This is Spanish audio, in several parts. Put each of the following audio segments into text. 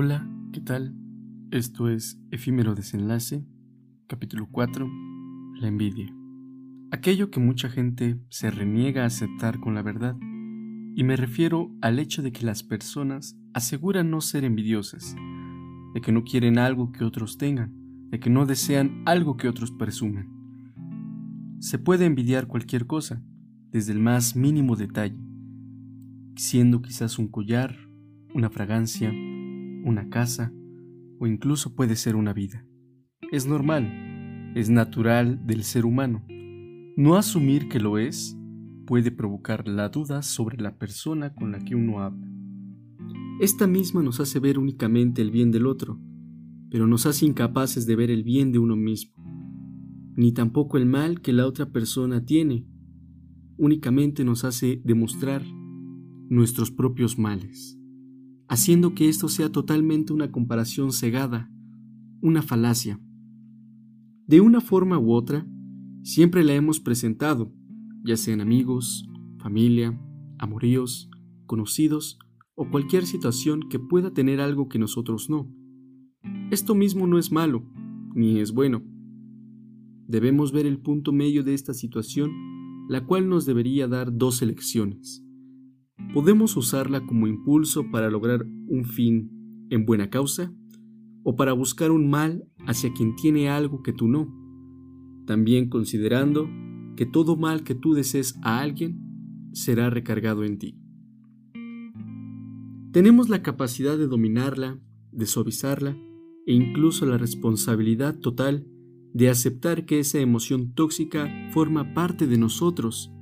Hola, ¿qué tal? Esto es Efímero Desenlace, capítulo 4, la envidia. Aquello que mucha gente se reniega a aceptar con la verdad, y me refiero al hecho de que las personas aseguran no ser envidiosas, de que no quieren algo que otros tengan, de que no desean algo que otros presumen. Se puede envidiar cualquier cosa, desde el más mínimo detalle, siendo quizás un collar, una fragancia, una casa o incluso puede ser una vida. Es normal, es natural del ser humano. No asumir que lo es puede provocar la duda sobre la persona con la que uno habla. Esta misma nos hace ver únicamente el bien del otro, pero nos hace incapaces de ver el bien de uno mismo, ni tampoco el mal que la otra persona tiene, únicamente nos hace demostrar nuestros propios males, haciendo que esto sea totalmente una comparación cegada, una falacia. De una forma u otra, siempre la hemos presentado, ya sean amigos, familia, amoríos, conocidos o cualquier situación que pueda tener algo que nosotros no. Esto mismo no es malo, ni es bueno. Debemos ver el punto medio de esta situación, la cual nos debería dar dos elecciones podemos usarla como impulso para lograr un fin en buena causa o para buscar un mal hacia quien tiene algo que tú no, también considerando que todo mal que tú desees a alguien será recargado en ti. Tenemos la capacidad de dominarla, de suavizarla e incluso la responsabilidad total de aceptar que esa emoción tóxica forma parte de nosotros,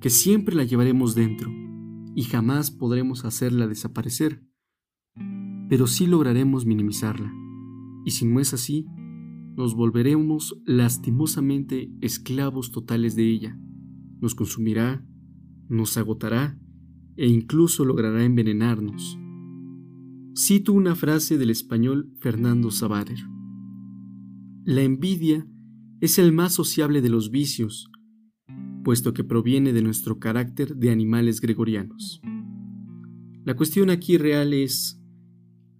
que siempre la llevaremos dentro y jamás podremos hacerla desaparecer, pero sí lograremos minimizarla. Y si no es así, nos volveremos lastimosamente esclavos totales de ella. Nos consumirá, nos agotará e incluso logrará envenenarnos. Cito una frase del español Fernando Savarer. La envidia es el más sociable de los vicios, puesto que proviene de nuestro carácter de animales gregorianos. La cuestión aquí real es,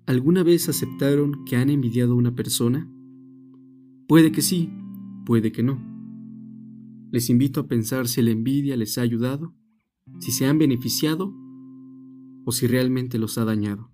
¿alguna vez aceptaron que han envidiado a una persona? Puede que sí, puede que no. Les invito a pensar si la envidia les ha ayudado, si se han beneficiado o si realmente los ha dañado.